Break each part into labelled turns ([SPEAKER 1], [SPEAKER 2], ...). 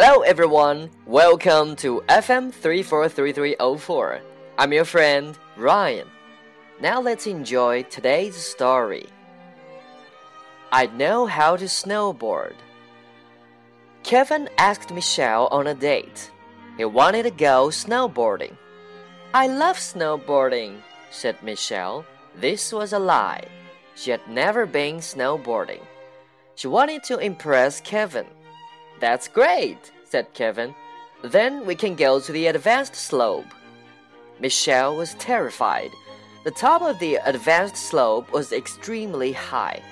[SPEAKER 1] Hello everyone, welcome to FM 343304. I'm your friend Ryan. Now let's enjoy today's story. I know how to snowboard. Kevin asked Michelle on a date. He wanted to go snowboarding. I love snowboarding, said Michelle. This was a lie. She had never been snowboarding. She wanted to impress Kevin. That's great, said Kevin. Then we can go to the advanced slope. Michelle was terrified. The top of the advanced slope was extremely high.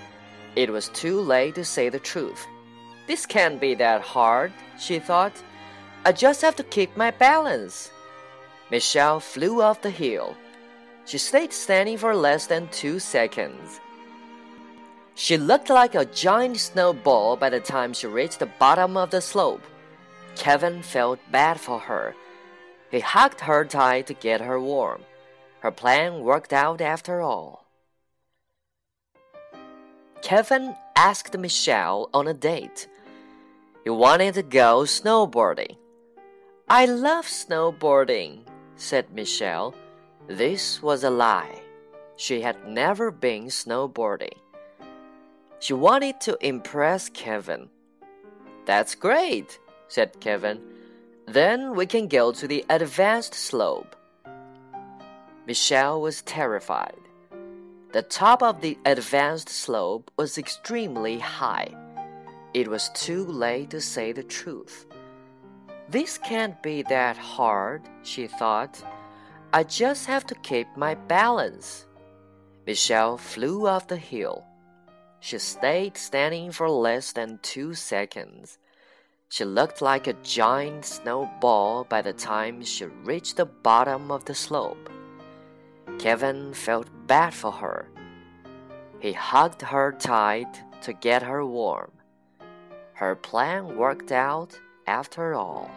[SPEAKER 1] It was too late to say the truth. This can't be that hard, she thought. I just have to keep my balance. Michelle flew off the hill. She stayed standing for less than two seconds. She looked like a giant snowball by the time she reached the bottom of the slope. Kevin felt bad for her. He hugged her tight to get her warm. Her plan worked out after all. Kevin asked Michelle on a date. He wanted to go snowboarding. I love snowboarding, said Michelle. This was a lie. She had never been snowboarding. She wanted to impress Kevin. That's great, said Kevin. Then we can go to the advanced slope. Michelle was terrified. The top of the advanced slope was extremely high. It was too late to say the truth. This can't be that hard, she thought. I just have to keep my balance. Michelle flew off the hill. She stayed standing for less than two seconds. She looked like a giant snowball by the time she reached the bottom of the slope. Kevin felt bad for her. He hugged her tight to get her warm. Her plan worked out after all.